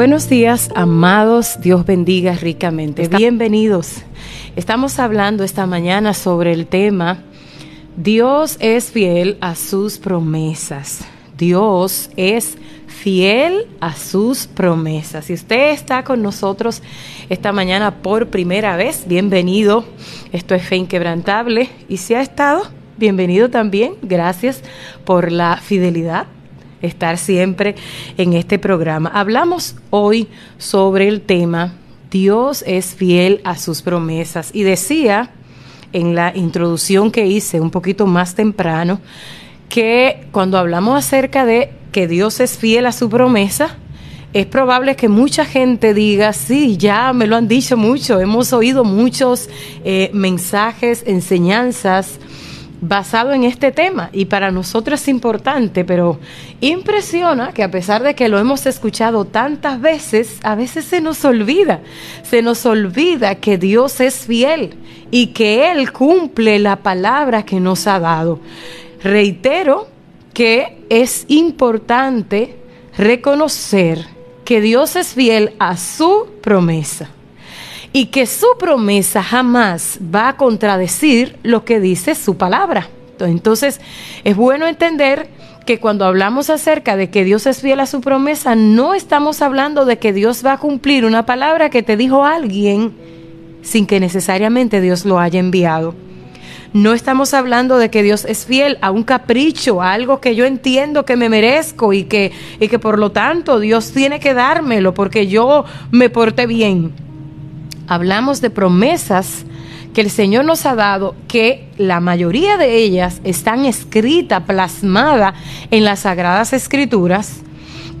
Buenos días, amados. Dios bendiga ricamente. Bienvenidos. Estamos hablando esta mañana sobre el tema Dios es fiel a sus promesas. Dios es fiel a sus promesas. Si usted está con nosotros esta mañana por primera vez, bienvenido. Esto es Fe Inquebrantable. Y si ha estado, bienvenido también. Gracias por la fidelidad estar siempre en este programa. Hablamos hoy sobre el tema Dios es fiel a sus promesas y decía en la introducción que hice un poquito más temprano que cuando hablamos acerca de que Dios es fiel a su promesa, es probable que mucha gente diga, sí, ya me lo han dicho mucho, hemos oído muchos eh, mensajes, enseñanzas basado en este tema y para nosotros es importante, pero impresiona que a pesar de que lo hemos escuchado tantas veces, a veces se nos olvida, se nos olvida que Dios es fiel y que Él cumple la palabra que nos ha dado. Reitero que es importante reconocer que Dios es fiel a su promesa y que su promesa jamás va a contradecir lo que dice su palabra. Entonces, es bueno entender que cuando hablamos acerca de que Dios es fiel a su promesa, no estamos hablando de que Dios va a cumplir una palabra que te dijo alguien sin que necesariamente Dios lo haya enviado. No estamos hablando de que Dios es fiel a un capricho, a algo que yo entiendo que me merezco y que, y que por lo tanto Dios tiene que dármelo porque yo me porté bien hablamos de promesas que el Señor nos ha dado, que la mayoría de ellas están escritas, plasmadas en las Sagradas Escrituras,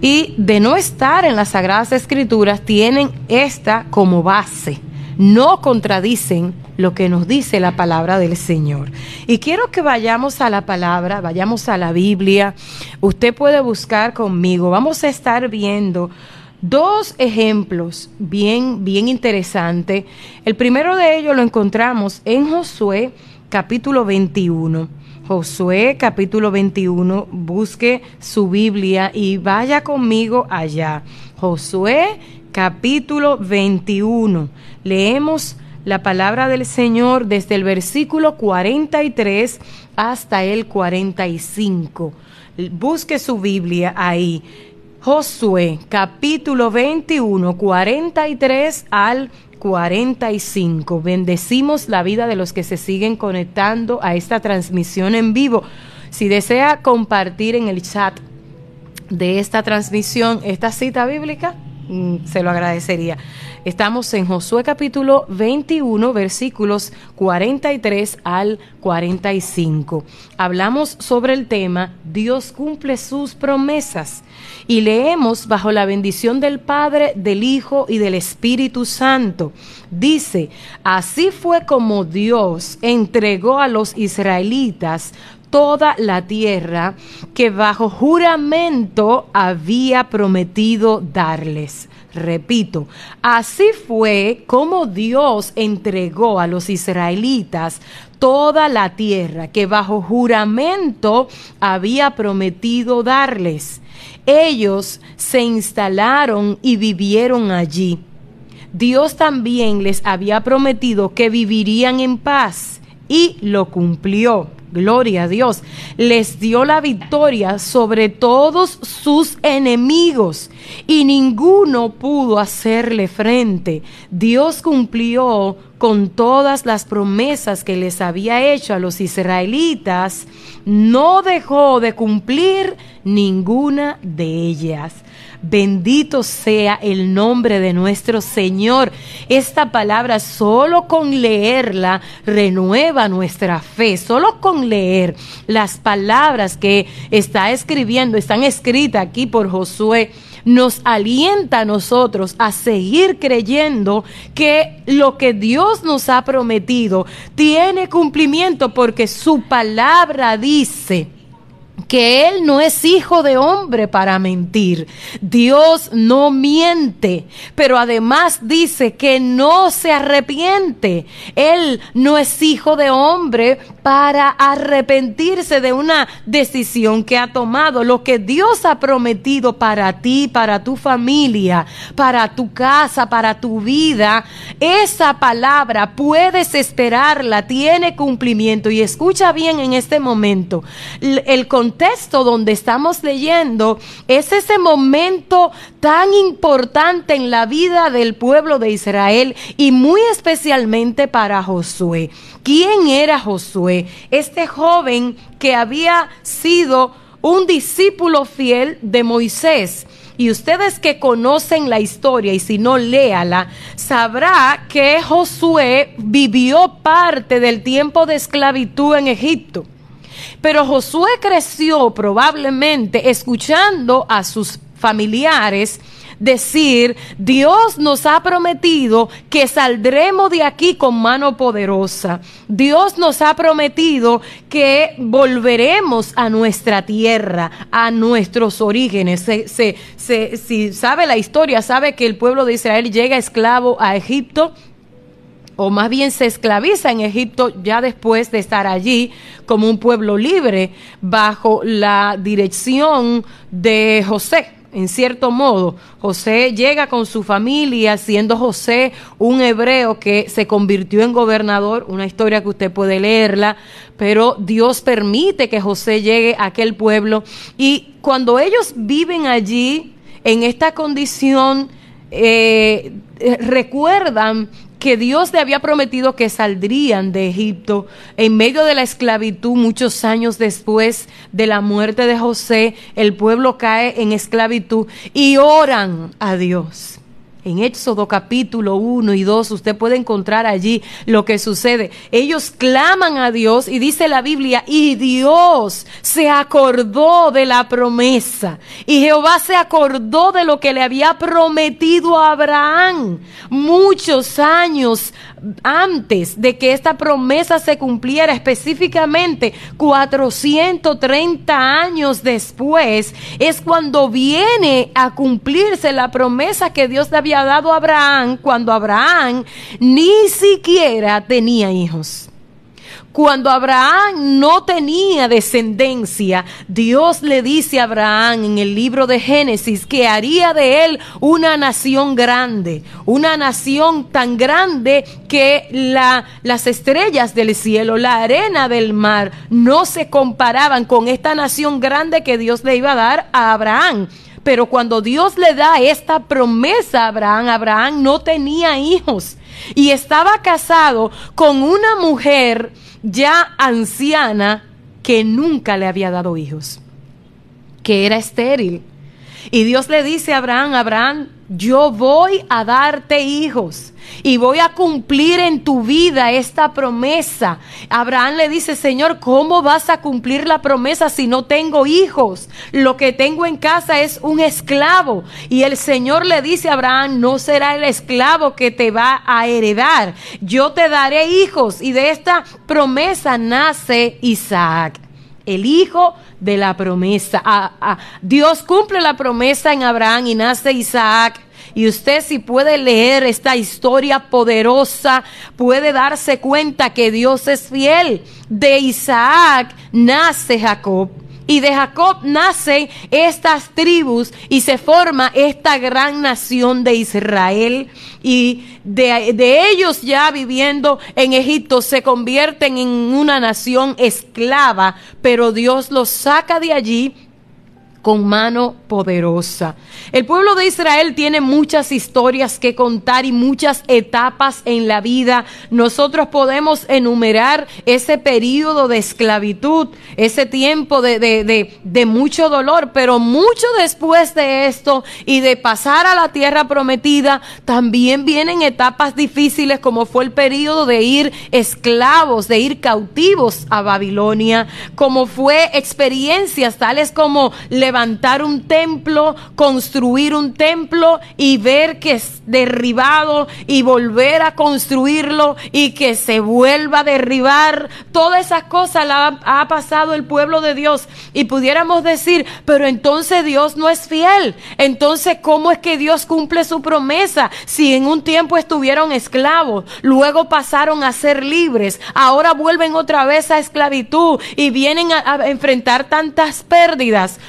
y de no estar en las Sagradas Escrituras, tienen esta como base. No contradicen lo que nos dice la palabra del Señor. Y quiero que vayamos a la palabra, vayamos a la Biblia. Usted puede buscar conmigo. Vamos a estar viendo dos ejemplos bien, bien interesantes. El primero de ellos lo encontramos en Josué capítulo 21. Josué capítulo 21, busque su Biblia y vaya conmigo allá. Josué capítulo 21. Leemos la palabra del Señor desde el versículo 43 hasta el 45. Busque su Biblia ahí. Josué capítulo 21, 43 al 45. Bendecimos la vida de los que se siguen conectando a esta transmisión en vivo. Si desea compartir en el chat de esta transmisión esta cita bíblica, se lo agradecería. Estamos en Josué capítulo 21, versículos 43 al 45. Hablamos sobre el tema Dios cumple sus promesas y leemos bajo la bendición del Padre, del Hijo y del Espíritu Santo. Dice, así fue como Dios entregó a los israelitas toda la tierra que bajo juramento había prometido darles. Repito, así fue como Dios entregó a los israelitas toda la tierra que bajo juramento había prometido darles. Ellos se instalaron y vivieron allí. Dios también les había prometido que vivirían en paz y lo cumplió gloria a Dios, les dio la victoria sobre todos sus enemigos y ninguno pudo hacerle frente. Dios cumplió con todas las promesas que les había hecho a los israelitas, no dejó de cumplir ninguna de ellas. Bendito sea el nombre de nuestro Señor. Esta palabra solo con leerla renueva nuestra fe. Solo con leer las palabras que está escribiendo, están escritas aquí por Josué nos alienta a nosotros a seguir creyendo que lo que Dios nos ha prometido tiene cumplimiento porque su palabra dice que Él no es hijo de hombre para mentir. Dios no miente, pero además dice que no se arrepiente. Él no es hijo de hombre para arrepentirse de una decisión que ha tomado. Lo que Dios ha prometido para ti, para tu familia, para tu casa, para tu vida, esa palabra puedes esperarla, tiene cumplimiento. Y escucha bien en este momento, el contexto donde estamos leyendo es ese momento tan importante en la vida del pueblo de Israel y muy especialmente para Josué. ¿Quién era Josué? Este joven que había sido un discípulo fiel de Moisés. Y ustedes que conocen la historia, y si no léala, sabrá que Josué vivió parte del tiempo de esclavitud en Egipto. Pero Josué creció probablemente escuchando a sus familiares decir, Dios nos ha prometido que saldremos de aquí con mano poderosa. Dios nos ha prometido que volveremos a nuestra tierra, a nuestros orígenes. si sabe la historia, sabe que el pueblo de Israel llega esclavo a Egipto o más bien se esclaviza en Egipto ya después de estar allí como un pueblo libre bajo la dirección de José. En cierto modo, José llega con su familia, siendo José un hebreo que se convirtió en gobernador, una historia que usted puede leerla, pero Dios permite que José llegue a aquel pueblo y cuando ellos viven allí, en esta condición, eh, recuerdan que Dios le había prometido que saldrían de Egipto en medio de la esclavitud muchos años después de la muerte de José, el pueblo cae en esclavitud y oran a Dios. En Éxodo capítulo 1 y 2 usted puede encontrar allí lo que sucede. Ellos claman a Dios y dice la Biblia, y Dios se acordó de la promesa. Y Jehová se acordó de lo que le había prometido a Abraham muchos años antes de que esta promesa se cumpliera, específicamente 430 años después, es cuando viene a cumplirse la promesa que Dios le había dado a Abraham cuando Abraham ni siquiera tenía hijos. Cuando Abraham no tenía descendencia, Dios le dice a Abraham en el libro de Génesis que haría de él una nación grande, una nación tan grande que la, las estrellas del cielo, la arena del mar, no se comparaban con esta nación grande que Dios le iba a dar a Abraham. Pero cuando Dios le da esta promesa a Abraham, Abraham no tenía hijos y estaba casado con una mujer ya anciana que nunca le había dado hijos, que era estéril. Y Dios le dice a Abraham, Abraham, yo voy a darte hijos y voy a cumplir en tu vida esta promesa. Abraham le dice, Señor, ¿cómo vas a cumplir la promesa si no tengo hijos? Lo que tengo en casa es un esclavo. Y el Señor le dice a Abraham, no será el esclavo que te va a heredar. Yo te daré hijos y de esta promesa nace Isaac el hijo de la promesa. Dios cumple la promesa en Abraham y nace Isaac. Y usted si puede leer esta historia poderosa, puede darse cuenta que Dios es fiel. De Isaac nace Jacob. Y de Jacob nacen estas tribus y se forma esta gran nación de Israel. Y de, de, ellos ya viviendo en Egipto se convierten en una nación esclava, pero Dios los saca de allí con mano poderosa. El pueblo de Israel tiene muchas historias que contar y muchas etapas en la vida. Nosotros podemos enumerar ese periodo de esclavitud, ese tiempo de, de, de, mucho dolor, pero mucho después de esto y de pasar a la tierra prometida, también vienen etapas difíciles como fue el periodo de ir esclavos, de ir cautivos a Babilonia, como fue experiencias tales como le levantar un templo, construir un templo y ver que es derribado y volver a construirlo y que se vuelva a derribar. Todas esas cosas la ha, pasado el pueblo de Dios y pudiéramos decir, pero entonces Dios no es fiel. Entonces, ¿cómo es que Dios cumple su promesa? Si en un tiempo estuvieron esclavos, luego pasaron a ser libres, ahora vuelven otra vez a esclavitud y vienen a, enfrentar tantas pérdidas.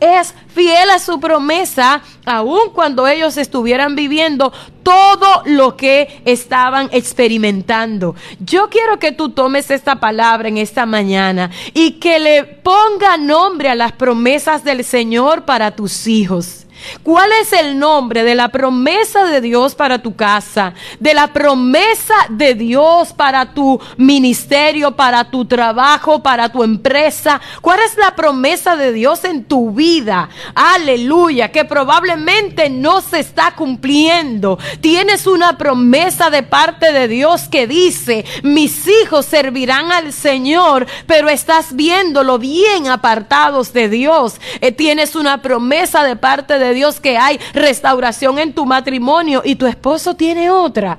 Es fiel a su promesa, aun cuando ellos estuvieran viviendo todo lo que estaban experimentando. Yo quiero que tú tomes esta palabra en esta mañana y que le ponga nombre a las promesas del Señor para tus hijos. ¿Cuál es el nombre de la promesa de Dios para tu casa? De la promesa de Dios para tu ministerio, para tu trabajo, para tu empresa. ¿Cuál es la promesa de Dios en tu vida? Aleluya, que probablemente no se está cumpliendo. Tienes una promesa de parte de Dios que dice, mis hijos servirán al Señor, pero estás viéndolo bien apartados de Dios. Eh, tienes una promesa de parte de Dios que hay restauración en tu matrimonio y tu esposo tiene otra.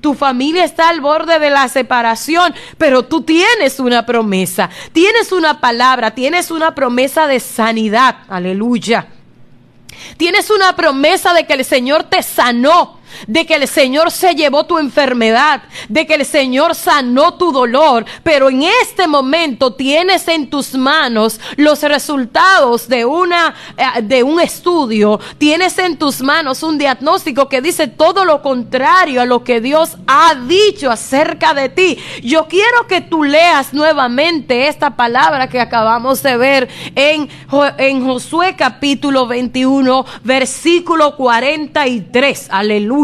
Tu familia está al borde de la separación, pero tú tienes una promesa, tienes una palabra, tienes una promesa de sanidad. Aleluya. Tienes una promesa de que el Señor te sanó de que el Señor se llevó tu enfermedad, de que el Señor sanó tu dolor, pero en este momento tienes en tus manos los resultados de una eh, de un estudio, tienes en tus manos un diagnóstico que dice todo lo contrario a lo que Dios ha dicho acerca de ti. Yo quiero que tú leas nuevamente esta palabra que acabamos de ver en, en Josué capítulo 21, versículo 43. Aleluya.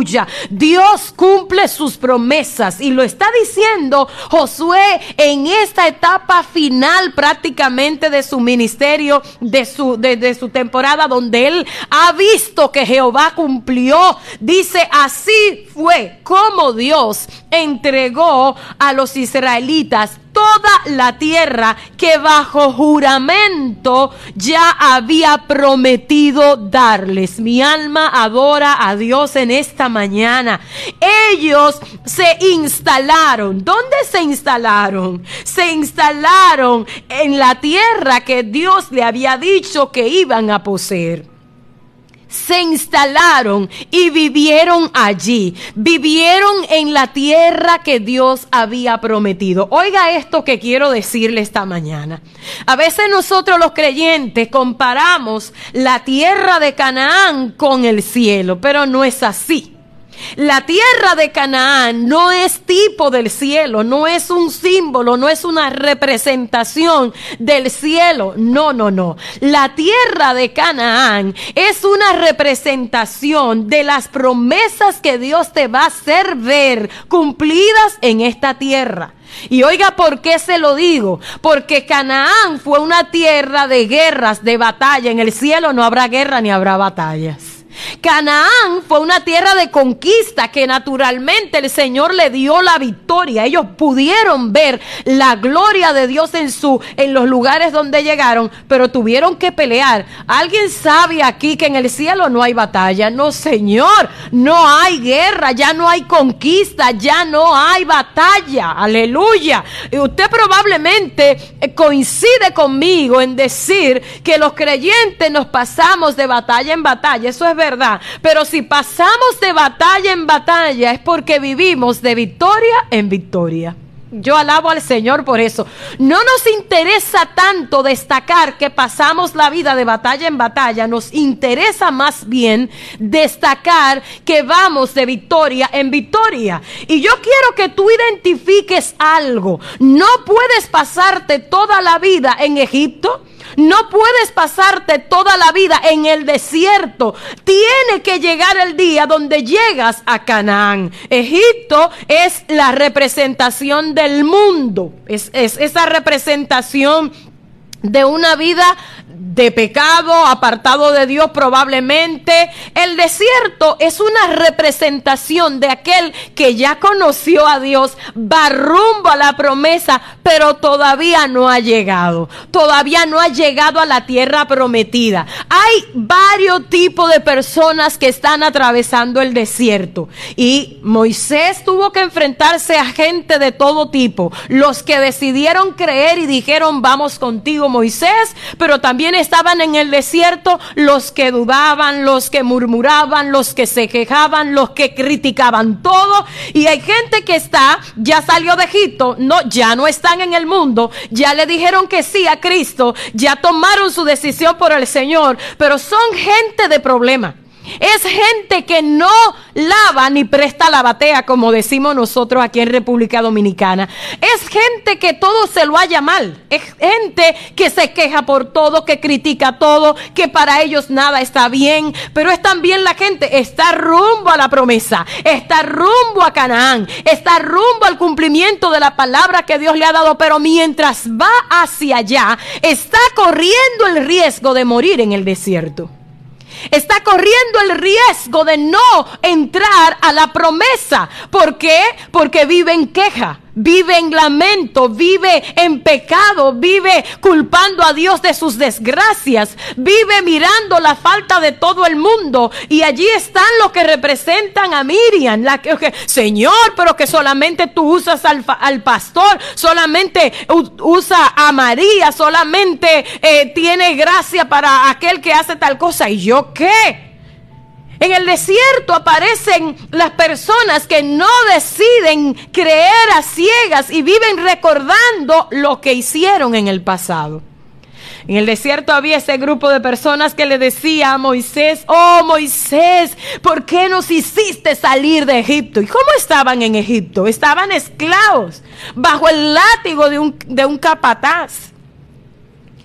Dios cumple sus promesas y lo está diciendo Josué en esta etapa final prácticamente de su ministerio, de su, de, su temporada, donde él ha visto que Jehová cumplió. Dice, así fue como Dios entregó a los israelitas toda la tierra que bajo juramento ya había prometido darles. Mi alma adora a Dios en esta mañana. Ellos se instalaron. ¿Dónde se instalaron? Se instalaron en la tierra que Dios le había dicho que iban a poseer se instalaron y vivieron allí. Vivieron en la tierra que Dios había prometido. Oiga esto que quiero decirle esta mañana. A veces nosotros los creyentes comparamos la tierra de Canaán con el cielo, pero no es así. La tierra de Canaán no es tipo del cielo, no es un símbolo, no es una representación del cielo. No, no, no. La tierra de Canaán es una representación de las promesas que Dios te va a hacer ver cumplidas en esta tierra. Y oiga, ¿por qué se lo digo? Porque Canaán fue una tierra de guerras, de batalla. En el cielo no habrá guerra ni habrá batallas. Canaán fue una tierra de conquista que naturalmente el Señor le dio la victoria. Ellos pudieron ver la gloria de Dios en su en los lugares donde llegaron, pero tuvieron que pelear. ¿Alguien sabe aquí que en el cielo no hay batalla? No, Señor, no hay guerra, ya no hay conquista, ya no hay batalla. Aleluya. Y usted probablemente eh, coincide conmigo en decir que los creyentes nos pasamos de batalla en batalla. Eso es verdad. Pero si pasamos de batalla en batalla es porque vivimos de victoria en victoria. Yo alabo al Señor por eso. No nos interesa tanto destacar que pasamos la vida de batalla en batalla, nos interesa más bien destacar que vamos de victoria en victoria. Y yo quiero que tú identifiques algo. No puedes pasarte toda la vida en Egipto no puedes pasarte toda la vida en el desierto. Tiene que llegar el día donde llegas a Canaán. Egipto es la representación del mundo. Es, esa representación de una vida de pecado, apartado de Dios probablemente. El desierto es una representación de aquel que ya conoció a Dios, va rumbo a la promesa, pero todavía no ha llegado. Todavía no ha llegado a la tierra prometida. Hay varios tipos de personas que están atravesando el desierto. Y Moisés tuvo que enfrentarse a gente de todo tipo. Los que decidieron creer y dijeron, vamos contigo Moisés, pero también estaban en el desierto los que dudaban, los que murmuraban, los que se quejaban, los que criticaban todo. Y hay gente que está, ya salió de Egipto, no, ya no están en el mundo, ya le dijeron que sí a Cristo, ya tomaron su decisión por el Señor, pero son gente de problema. Es gente que no lava ni presta la batea, como decimos nosotros aquí en República Dominicana. Es gente que todo se lo haya mal. Es gente que se queja por todo, que critica todo, que para ellos nada está bien. Pero es también la gente, está rumbo a la promesa, está rumbo a Canaán, está rumbo al cumplimiento de la palabra que Dios le ha dado. Pero mientras va hacia allá, está corriendo el riesgo de morir en el desierto está corriendo el riesgo de no entrar a la promesa. ¿Por qué? Porque vive en queja vive en lamento, vive en pecado, vive culpando a Dios de sus desgracias, vive mirando la falta de todo el mundo. Y allí están los que representan a Miriam. La que, Señor, pero que solamente tú usas al, al pastor, solamente usa a María, solamente eh, tiene gracia para aquel que hace tal cosa. ¿Y yo qué? En el desierto aparecen las personas que no deciden creer a ciegas y viven recordando lo que hicieron en el pasado. En el desierto había ese grupo de personas que le decía a Moisés, oh Moisés, ¿por qué nos hiciste salir de Egipto? ¿Y cómo estaban en Egipto? Estaban esclavos, bajo el látigo de un, de un capataz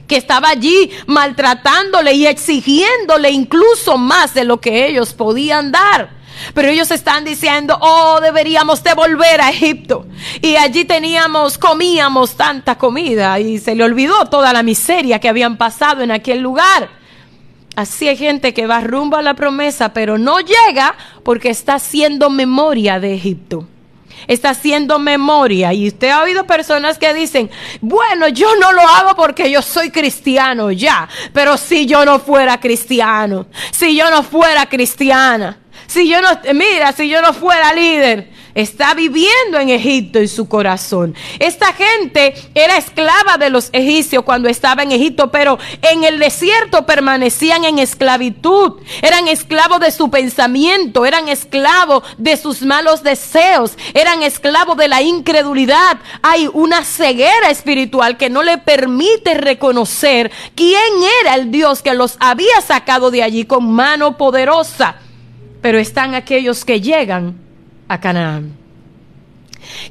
que estaba allí maltratándole y exigiéndole incluso más de lo que ellos podían dar. Pero ellos están diciendo, oh, deberíamos de volver a Egipto. Y allí teníamos, comíamos tanta comida y se le olvidó toda la miseria que habían pasado en aquel lugar. Así hay gente que va rumbo a la promesa, pero no llega porque está haciendo memoria de Egipto está haciendo memoria. Y usted ha oído personas que dicen, bueno, yo no lo hago porque yo soy cristiano ya, pero si yo no fuera cristiano, si yo no fuera cristiana, si yo no, mira, si yo no fuera líder, está viviendo en Egipto en su corazón. Esta gente era esclava de los egipcios cuando estaba en Egipto, pero en el desierto permanecían en esclavitud. Eran esclavos de su pensamiento, eran esclavos de sus malos deseos, eran esclavos de la incredulidad. Hay una ceguera espiritual que no le permite reconocer quién era el Dios que los había sacado de allí con mano poderosa. Pero están aquellos que llegan a Canaán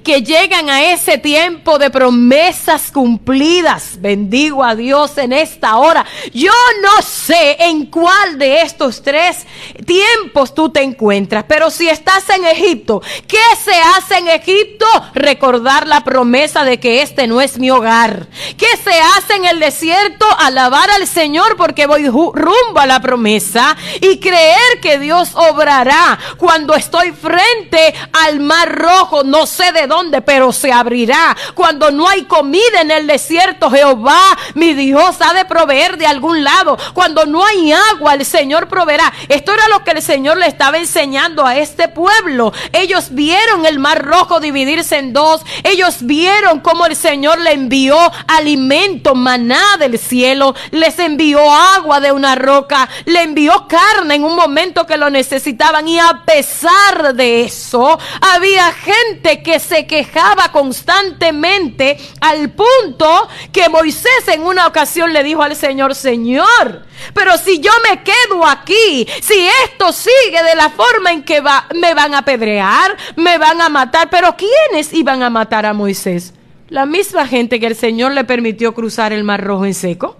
que llegan a ese tiempo de promesas cumplidas. Bendigo a Dios en esta hora. Yo no sé en cuál de estos tres tiempos tú te encuentras, pero si estás en Egipto, ¿qué se hace en Egipto? Recordar la promesa de que este no es mi hogar. ¿Qué se hace en el desierto? Alabar al Señor porque voy rumbo a la promesa y creer que Dios obrará cuando estoy frente al mar rojo. No sé de dónde, pero se abrirá. Cuando no hay comida en el desierto, Jehová, mi Dios, ha de proveer de algún lado. Cuando no hay agua, el Señor proveerá. Esto era lo que el Señor le estaba enseñando a este pueblo. Ellos vieron el mar rojo dividirse en dos. Ellos vieron cómo el Señor le envió alimento, maná del cielo. Les envió agua de una roca. Le envió carne en un momento que lo necesitaban. Y a pesar de eso, había gente que se quejaba constantemente al punto que Moisés en una ocasión le dijo al Señor, Señor, pero si yo me quedo aquí, si esto sigue de la forma en que va, me van a apedrear, me van a matar, pero ¿quiénes iban a matar a Moisés? La misma gente que el Señor le permitió cruzar el mar rojo en seco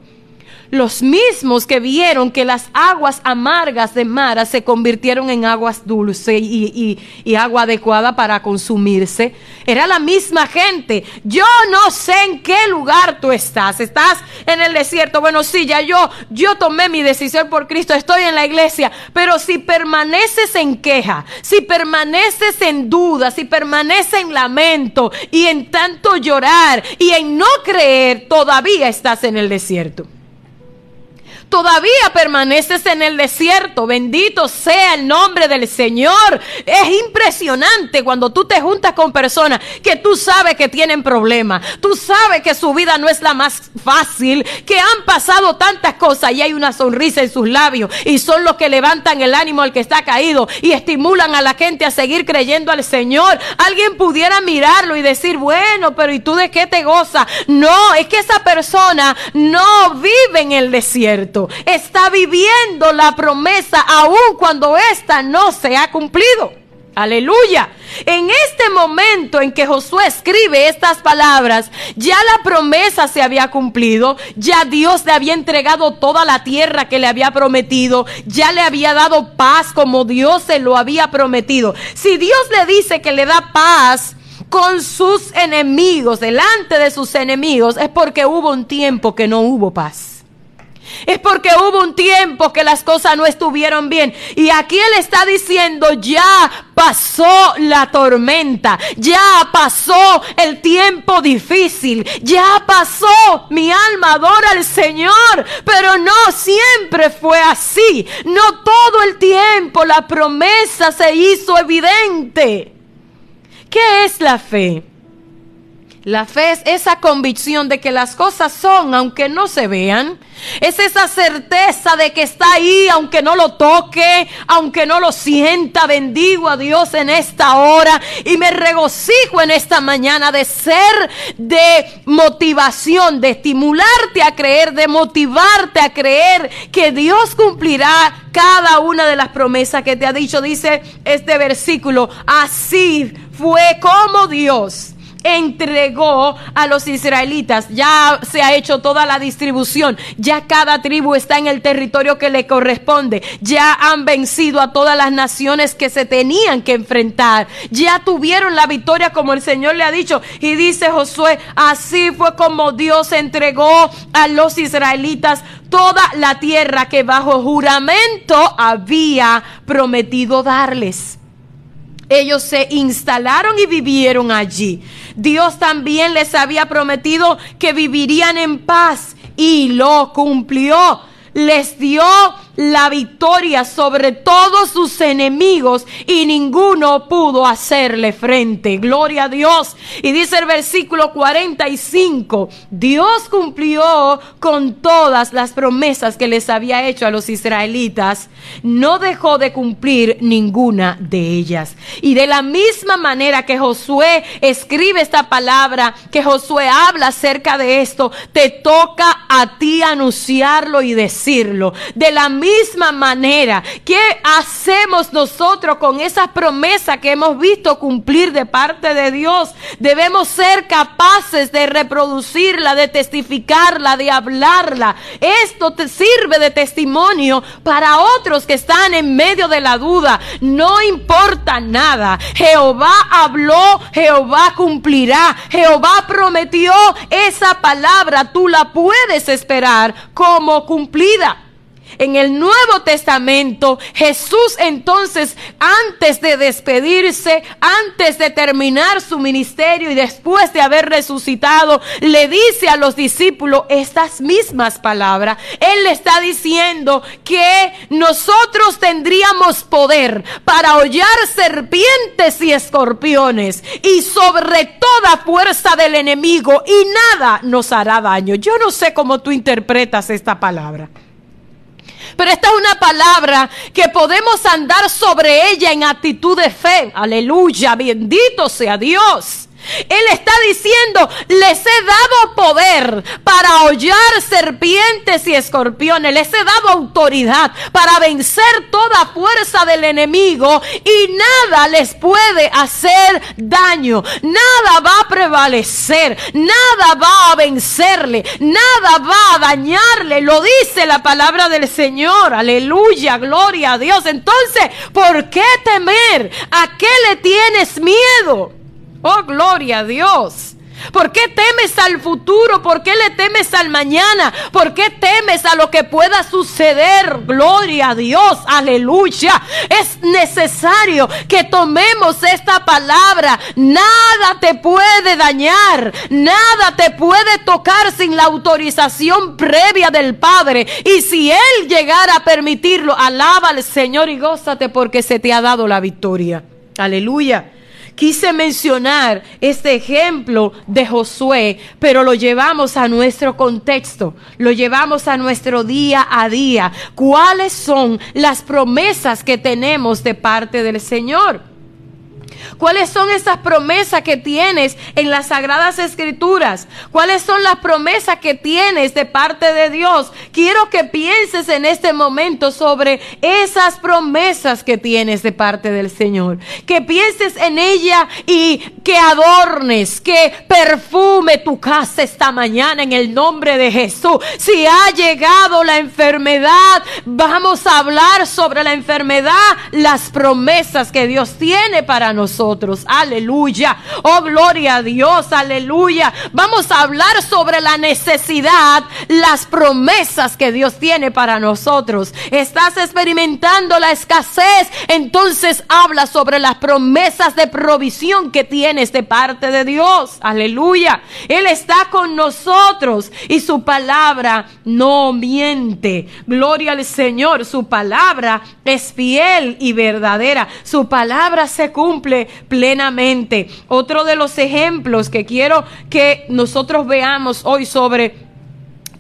los mismos que vieron que las aguas amargas de Mara se convirtieron en aguas dulces y, y, agua adecuada para consumirse. Era la misma gente. Yo no sé en qué lugar tú estás. Estás en el desierto. Bueno, sí, ya yo, yo tomé mi decisión por Cristo. Estoy en la iglesia. Pero si permaneces en queja, si permaneces en duda, si permaneces en lamento y en tanto llorar y en no creer, todavía estás en el desierto todavía permaneces en el desierto. Bendito sea el nombre del Señor. Es impresionante cuando tú te juntas con personas que tú sabes que tienen problemas. Tú sabes que su vida no es la más fácil, que han pasado tantas cosas y hay una sonrisa en sus labios y son los que levantan el ánimo al que está caído y estimulan a la gente a seguir creyendo al Señor. Alguien pudiera mirarlo y decir, bueno, pero ¿y tú de qué te gozas? No, es que esa persona no vive en el desierto está viviendo la promesa aun cuando ésta no se ha cumplido. Aleluya. En este momento en que Josué escribe estas palabras, ya la promesa se había cumplido, ya Dios le había entregado toda la tierra que le había prometido, ya le había dado paz como Dios se lo había prometido. Si Dios le dice que le da paz con sus enemigos, delante de sus enemigos, es porque hubo un tiempo que no hubo paz. Es porque hubo un tiempo que las cosas no estuvieron bien. Y aquí Él está diciendo, ya pasó la tormenta, ya pasó el tiempo difícil, ya pasó, mi alma adora al Señor, pero no siempre fue así. No todo el tiempo la promesa se hizo evidente. ¿Qué es la fe? La fe es esa convicción de que las cosas son aunque no se vean. Es esa certeza de que está ahí aunque no lo toque, aunque no lo sienta. Bendigo a Dios en esta hora y me regocijo en esta mañana de ser de motivación, de estimularte a creer, de motivarte a creer que Dios cumplirá cada una de las promesas que te ha dicho. Dice este versículo, así fue como Dios entregó a los israelitas. Ya se ha hecho toda la distribución. Ya cada tribu está en el territorio que le corresponde. Ya han vencido a todas las naciones que se tenían que enfrentar. Ya tuvieron la victoria como el Señor le ha dicho. Y dice Josué, así fue como Dios entregó a los israelitas toda la tierra que bajo juramento había prometido darles. Ellos se instalaron y vivieron allí. Dios también les había prometido que vivirían en paz y lo cumplió. Les dio la victoria sobre todos sus enemigos y ninguno pudo hacerle frente. Gloria a Dios. Y dice el versículo 45, Dios cumplió con todas las promesas que les había hecho a los israelitas. No dejó de cumplir ninguna de ellas. Y de la misma manera que Josué escribe esta palabra, que Josué habla acerca de esto, te toca a ti anunciarlo y decirlo. De la misma manera, ¿qué hacemos nosotros con esas promesas que hemos visto cumplir de parte de Dios? Debemos ser capaces de reproducirla, de testificarla, de hablarla. Esto te sirve de testimonio para otros que están en medio de la duda. No importa nada. Jehová habló, Jehová cumplirá. Jehová prometió esa palabra. Tú la puedes esperar como cumplida. En el Nuevo Testamento, Jesús entonces, antes de despedirse, antes de terminar su ministerio y después de haber resucitado, le dice a los discípulos estas mismas palabras. Él le está diciendo que nosotros tendríamos poder para hollar serpientes y escorpiones y sobre toda fuerza del enemigo y nada nos hará daño. Yo no sé cómo tú interpretas esta palabra. Pero esta es una palabra que podemos andar sobre ella en actitud de fe. Aleluya, bendito sea Dios. Él está diciendo, les he dado poder para hollar serpientes y escorpiones. Les he dado autoridad para vencer toda fuerza del enemigo y nada les puede hacer daño. Nada va a prevalecer. Nada va a vencerle. Nada va a dañarle. Lo dice la palabra del Señor. Aleluya. Gloria a Dios. Entonces, ¿por qué temer? ¿A qué le tienes miedo? Oh, gloria a Dios. ¿Por qué temes al futuro? ¿Por qué le temes al mañana? ¿Por qué temes a lo que pueda suceder? Gloria a Dios, aleluya. Es necesario que tomemos esta palabra. Nada te puede dañar, nada te puede tocar sin la autorización previa del Padre. Y si Él llegara a permitirlo, alaba al Señor y gózate porque se te ha dado la victoria. Aleluya. Quise mencionar este ejemplo de Josué, pero lo llevamos a nuestro contexto, lo llevamos a nuestro día a día. ¿Cuáles son las promesas que tenemos de parte del Señor? ¿Cuáles son esas promesas que tienes en las sagradas escrituras? ¿Cuáles son las promesas que tienes de parte de Dios? Quiero que pienses en este momento sobre esas promesas que tienes de parte del Señor. Que pienses en ella y que adornes, que perfume tu casa esta mañana en el nombre de Jesús. Si ha llegado la enfermedad, vamos a hablar sobre la enfermedad, las promesas que Dios tiene para nosotros. Aleluya. Oh, gloria a Dios. Aleluya. Vamos a hablar sobre la necesidad, las promesas que Dios tiene para nosotros. Estás experimentando la escasez. Entonces habla sobre las promesas de provisión que tienes de parte de Dios. Aleluya. Él está con nosotros y su palabra no miente. Gloria al Señor. Su palabra es fiel y verdadera. Su palabra se cumple plenamente. Otro de los ejemplos que quiero que nosotros veamos hoy sobre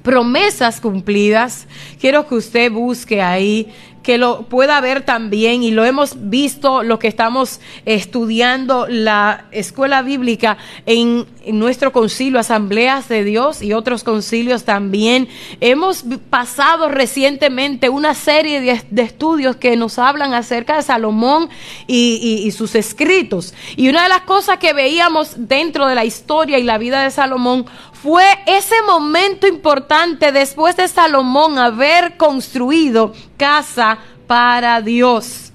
promesas cumplidas, quiero que usted busque ahí que lo pueda ver también y lo hemos visto lo que estamos estudiando la escuela bíblica en, nuestro concilio Asambleas de Dios y otros concilios también. Hemos pasado recientemente una serie de, estudios que nos hablan acerca de Salomón y, y sus escritos. Y una de las cosas que veíamos dentro de la historia y la vida de Salomón fue ese momento importante después de Salomón haber construido casa para Dios.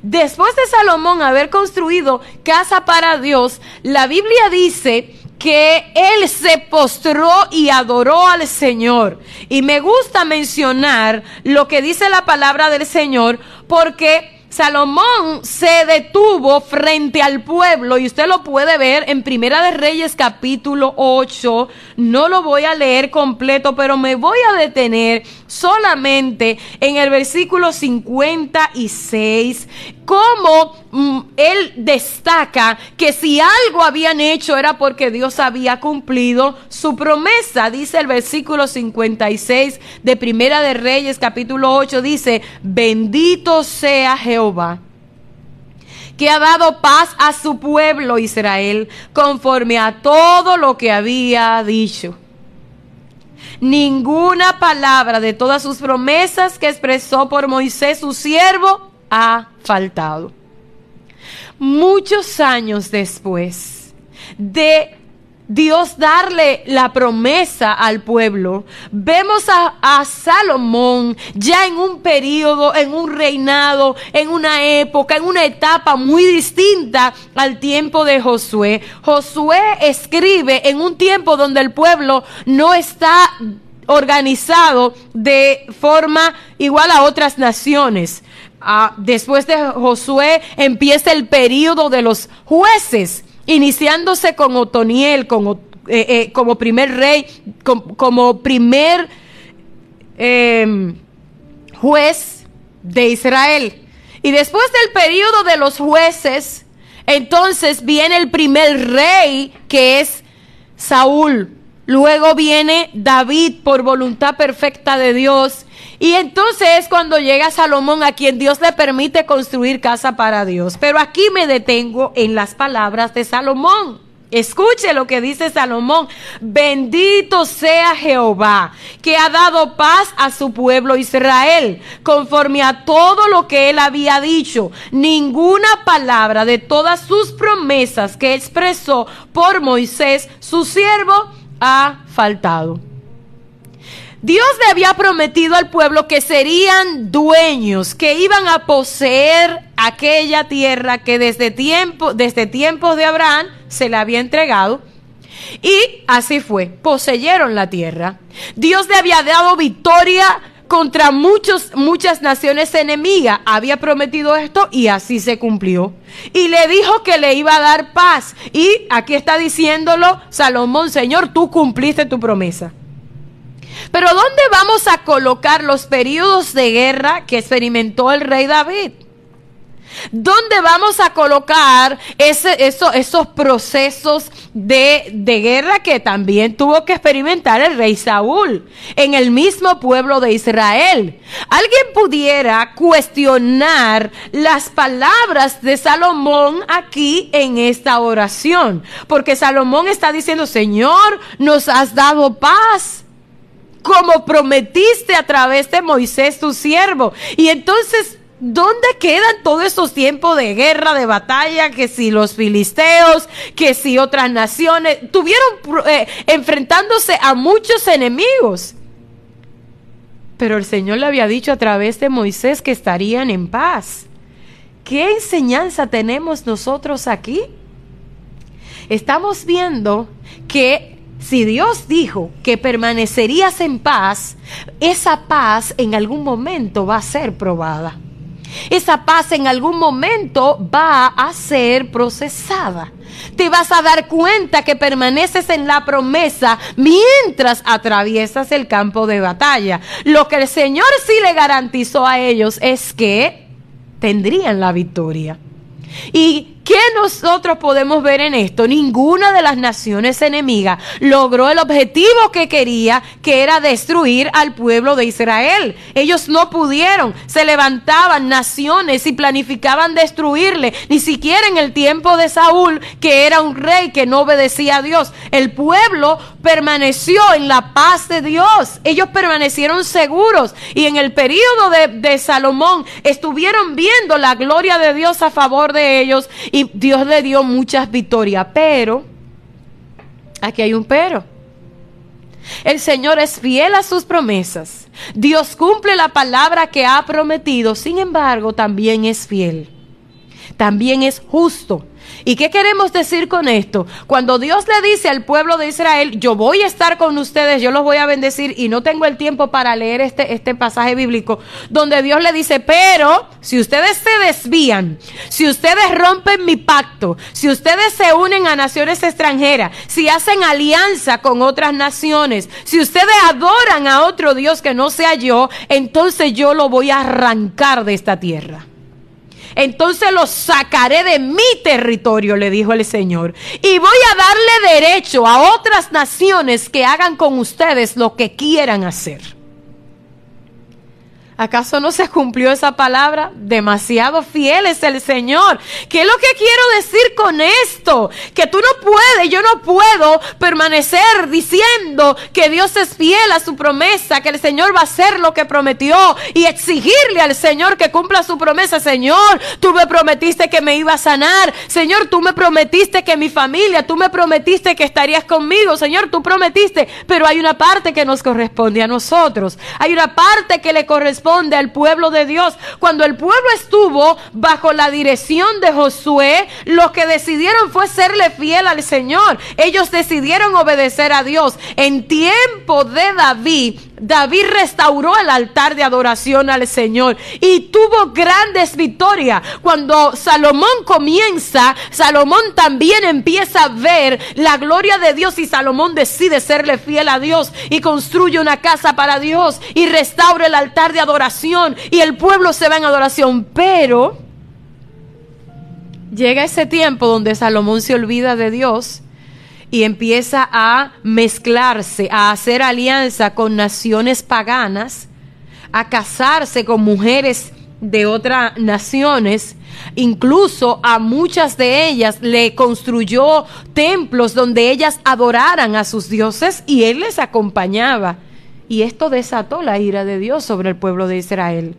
Después de Salomón haber construido casa para Dios, la Biblia dice que él se postró y adoró al Señor. Y me gusta mencionar lo que dice la palabra del Señor porque Salomón se detuvo frente al pueblo y usted lo puede ver en Primera de Reyes capítulo 8. No lo voy a leer completo, pero me voy a detener solamente en el versículo 56 cómo él destaca que si algo habían hecho era porque Dios había cumplido su promesa. Dice el versículo 56 de Primera de Reyes capítulo 8, dice, bendito sea Jehová que ha dado paz a su pueblo Israel conforme a todo lo que había dicho. Ninguna palabra de todas sus promesas que expresó por Moisés su siervo ha faltado. Muchos años después de Dios darle la promesa al pueblo, vemos a, Salomón ya en un periodo, en un reinado, en una época, en una etapa muy distinta al tiempo de Josué. Josué escribe en un tiempo donde el pueblo no está organizado de forma igual a otras naciones. Ah, después de Josué empieza el periodo de los jueces, iniciándose con Otoniel como, eh, eh, como primer rey, como, primer em, juez de Israel. Y después del periodo de los jueces, entonces viene el primer rey que es Saúl. Luego viene David por voluntad perfecta de Dios. Y entonces es cuando llega Salomón a quien Dios le permite construir casa para Dios. Pero aquí me detengo en las palabras de Salomón. Escuche lo que dice Salomón. Bendito sea Jehová, que ha dado paz a su pueblo Israel, conforme a todo lo que él había dicho. Ninguna palabra de todas sus promesas que expresó por Moisés, su siervo, ha faltado. Dios le había prometido al pueblo que serían dueños, que iban a poseer aquella tierra que desde desde tiempos de Abraham se le había entregado. Y así fue, poseyeron la tierra. Dios le había dado victoria contra muchos, muchas naciones enemigas. Había prometido esto y así se cumplió. Y le dijo que le iba a dar paz. Y aquí está diciéndolo Salomón, Señor, tú cumpliste tu promesa. Pero ¿dónde vamos a colocar los periodos de guerra que experimentó el rey David? ¿Dónde vamos a colocar esos procesos de, de, guerra que también tuvo que experimentar el rey Saúl en el mismo pueblo de Israel? ¿Alguien pudiera cuestionar las palabras de Salomón aquí en esta oración? Porque Salomón está diciendo, Señor, nos has dado paz como prometiste a través de Moisés tu siervo. Y entonces, ¿dónde quedan todos esos tiempos de guerra, de batalla? Que si los filisteos, que si otras naciones, tuvieron eh, enfrentándose a muchos enemigos. Pero el Señor le había dicho a través de Moisés que estarían en paz. ¿Qué enseñanza tenemos nosotros aquí? Estamos viendo que si Dios dijo que permanecerías en paz, esa paz en algún momento va a ser probada. Esa paz en algún momento va a ser procesada. Te vas a dar cuenta que permaneces en la promesa mientras atraviesas el campo de batalla. Lo que el Señor sí le garantizó a ellos es que tendrían la victoria. Y ¿Qué nosotros podemos ver en esto? Ninguna de las naciones enemigas logró el objetivo que quería, que era destruir al pueblo de Israel. Ellos no pudieron. Se levantaban naciones y planificaban destruirle. Ni siquiera en el tiempo de Saúl, que era un rey que no obedecía a Dios. El pueblo permaneció en la paz de Dios. Ellos permanecieron seguros. Y en el periodo de, de Salomón estuvieron viendo la gloria de Dios a favor de ellos y Dios le dio muchas victorias, pero, aquí hay un pero. El Señor es fiel a sus promesas. Dios cumple la palabra que ha prometido, sin embargo, también es fiel. También es justo ¿Y qué queremos decir con esto? Cuando Dios le dice al pueblo de Israel, yo voy a estar con ustedes, yo los voy a bendecir y no tengo el tiempo para leer este, este pasaje bíblico, donde Dios le dice, pero si ustedes se desvían, si ustedes rompen mi pacto, si ustedes se unen a naciones extranjeras, si hacen alianza con otras naciones, si ustedes adoran a otro Dios que no sea yo, entonces yo lo voy a arrancar de esta tierra entonces los sacaré de mi territorio, le dijo el Señor. Y voy a darle derecho a otras naciones que hagan con ustedes lo que quieran hacer. ¿Acaso no se cumplió esa palabra? Demasiado fiel es el Señor. ¿Qué es lo que quiero decir con esto? Que tú no puedes, yo no puedo permanecer diciendo que Dios es fiel a su promesa, que el Señor va a hacer lo que prometió y exigirle al Señor que cumpla su promesa. Señor, tú me prometiste que me iba a sanar. Señor, tú me prometiste que mi familia, tú me prometiste que estarías conmigo. Señor, tú prometiste. Pero hay una parte que nos corresponde a nosotros. Hay una parte que le corresponde al pueblo de Dios. Cuando el pueblo estuvo bajo la dirección de Josué, lo que decidieron fue serle fiel al Señor. Ellos decidieron obedecer a Dios. En tiempo de David, David restauró el altar de adoración al Señor y tuvo grandes victorias. Cuando Salomón comienza, Salomón también empieza a ver la gloria de Dios y Salomón decide serle fiel a Dios y construye una casa para Dios y restaura el altar de adoración y el pueblo se va en adoración. Pero llega ese tiempo donde Salomón se olvida de Dios y empieza a mezclarse, a hacer alianza con naciones paganas, a casarse con mujeres de otras naciones. Incluso a muchas de ellas le construyó templos donde ellas adoraran a sus dioses y él les acompañaba. Y esto desató la ira de Dios sobre el pueblo de Israel.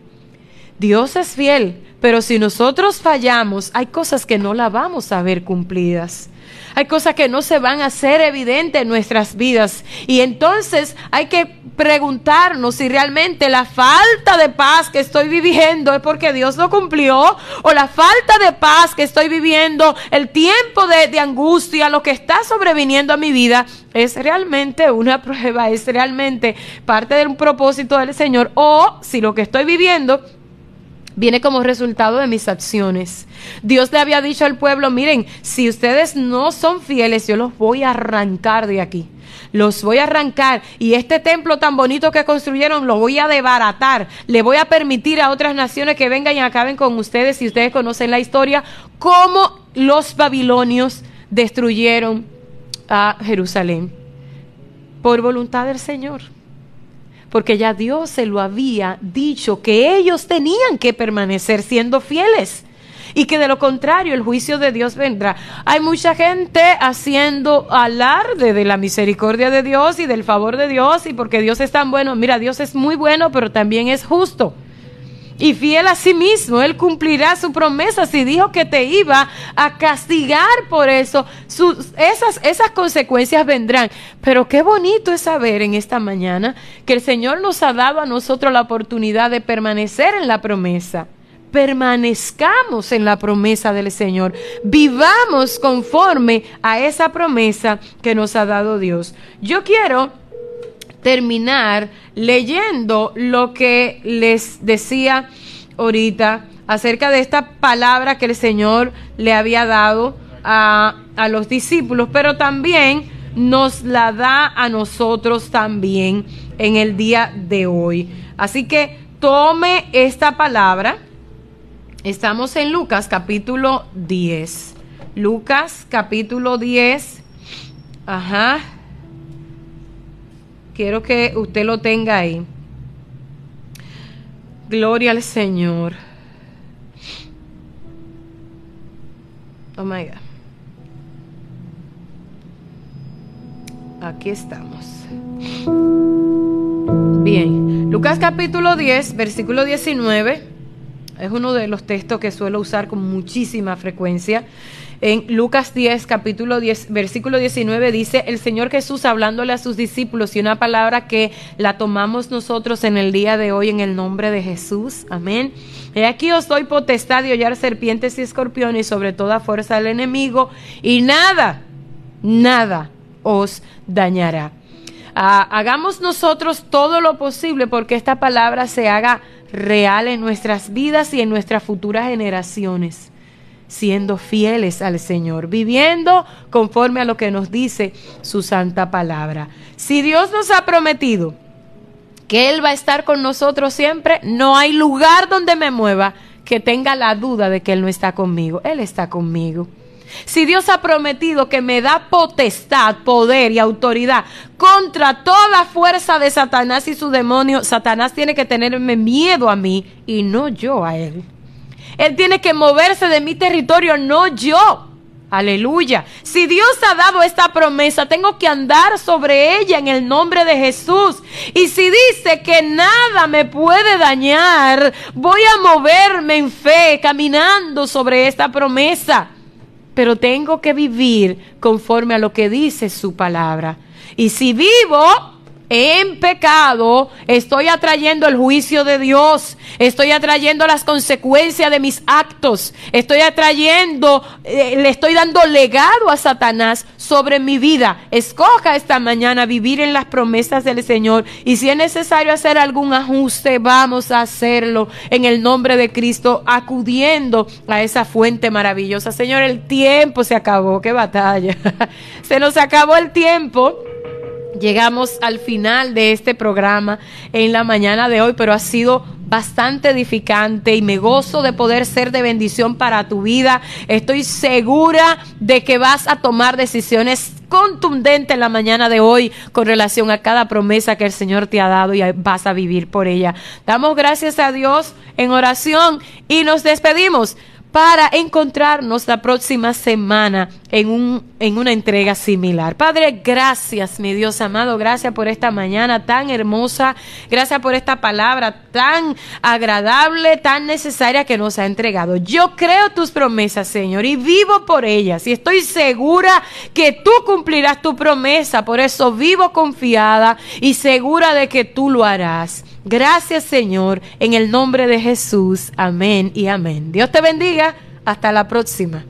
Dios es fiel, pero si nosotros fallamos, hay cosas que no la vamos a ver cumplidas. Hay cosas que no se van a hacer evidentes en nuestras vidas. Y entonces hay que preguntarnos si realmente la falta de paz que estoy viviendo es porque Dios lo cumplió o la falta de paz que estoy viviendo, el tiempo de, de angustia, lo que está sobreviniendo a mi vida es realmente una prueba, es realmente parte de un propósito del Señor o si lo que estoy viviendo viene como resultado de mis acciones. Dios le había dicho al pueblo, miren, si ustedes no son fieles, yo los voy a arrancar de aquí. Los voy a arrancar y este templo tan bonito que construyeron lo voy a desbaratar. Le voy a permitir a otras naciones que vengan y acaben con ustedes. Si ustedes conocen la historia, cómo los babilonios destruyeron a Jerusalén por voluntad del Señor porque ya Dios se lo había dicho que ellos tenían que permanecer siendo fieles y que de lo contrario el juicio de Dios vendrá. Hay mucha gente haciendo alarde de la misericordia de Dios y del favor de Dios y porque Dios es tan bueno. Mira, Dios es muy bueno, pero también es justo y fiel a sí mismo. Él cumplirá su promesa. Si dijo que te iba a castigar por eso, sus, esas, esas consecuencias vendrán. Pero qué bonito es saber en esta mañana que el Señor nos ha dado a nosotros la oportunidad de permanecer en la promesa. Permanezcamos en la promesa del Señor. Vivamos conforme a esa promesa que nos ha dado Dios. Yo quiero terminar leyendo lo que les decía ahorita acerca de esta palabra que el Señor le había dado a, a los discípulos, pero también nos la da a nosotros también en el día de hoy. Así que tome esta palabra. Estamos en Lucas capítulo 10. Lucas capítulo 10. Ajá. Quiero que usted lo tenga ahí. Gloria al Señor. Oh my God. Aquí estamos. Bien, Lucas capítulo 10, versículo 19, es uno de los textos que suelo usar con muchísima frecuencia. En Lucas 10, capítulo 10, versículo 19 dice, el Señor Jesús hablándole a sus discípulos y una palabra que la tomamos nosotros en el día de hoy en el nombre de Jesús. Amén. He aquí os doy potestad de hollar serpientes y escorpiones y sobre toda fuerza del enemigo y nada, nada os dañará. Ah, hagamos nosotros todo lo posible porque esta palabra se haga real en nuestras vidas y en nuestras futuras generaciones siendo fieles al Señor, viviendo conforme a lo que nos dice su santa palabra. Si Dios nos ha prometido que Él va a estar con nosotros siempre, no hay lugar donde me mueva que tenga la duda de que Él no está conmigo. Él está conmigo. Si Dios ha prometido que me da potestad, poder y autoridad contra toda fuerza de Satanás y su demonio, Satanás tiene que tenerme miedo a mí y no yo a él. Él tiene que moverse de mi territorio, no yo. Aleluya. Si Dios ha dado esta promesa, tengo que andar sobre ella en el nombre de Jesús. Y si dice que nada me puede dañar, voy a moverme en fe, caminando sobre esta promesa. Pero tengo que vivir conforme a lo que dice su palabra. Y si vivo en pecado, estoy atrayendo el juicio de Dios, estoy atrayendo las consecuencias de mis actos, estoy atrayendo, eh, le estoy dando legado a Satanás sobre mi vida. Escoja esta mañana vivir en las promesas del Señor y si es necesario hacer algún ajuste, vamos a hacerlo en el nombre de Cristo, acudiendo a esa fuente maravillosa. Señor, el tiempo se acabó, qué batalla. se nos acabó el tiempo. Llegamos al final de este programa en la mañana de hoy, pero ha sido bastante edificante y me gozo de poder ser de bendición para tu vida. Estoy segura de que vas a tomar decisiones contundentes en la mañana de hoy con relación a cada promesa que el Señor te ha dado y vas a vivir por ella. Damos gracias a Dios en oración y nos despedimos para encontrarnos la próxima semana en, un, en una entrega similar. Padre, gracias, mi Dios amado, gracias por esta mañana tan hermosa, gracias por esta palabra tan agradable, tan necesaria que nos ha entregado. Yo creo tus promesas, Señor, y vivo por ellas, y estoy segura que tú cumplirás tu promesa, por eso vivo confiada y segura de que tú lo harás. Gracias Señor, en el nombre de Jesús. Amén y amén. Dios te bendiga. Hasta la próxima.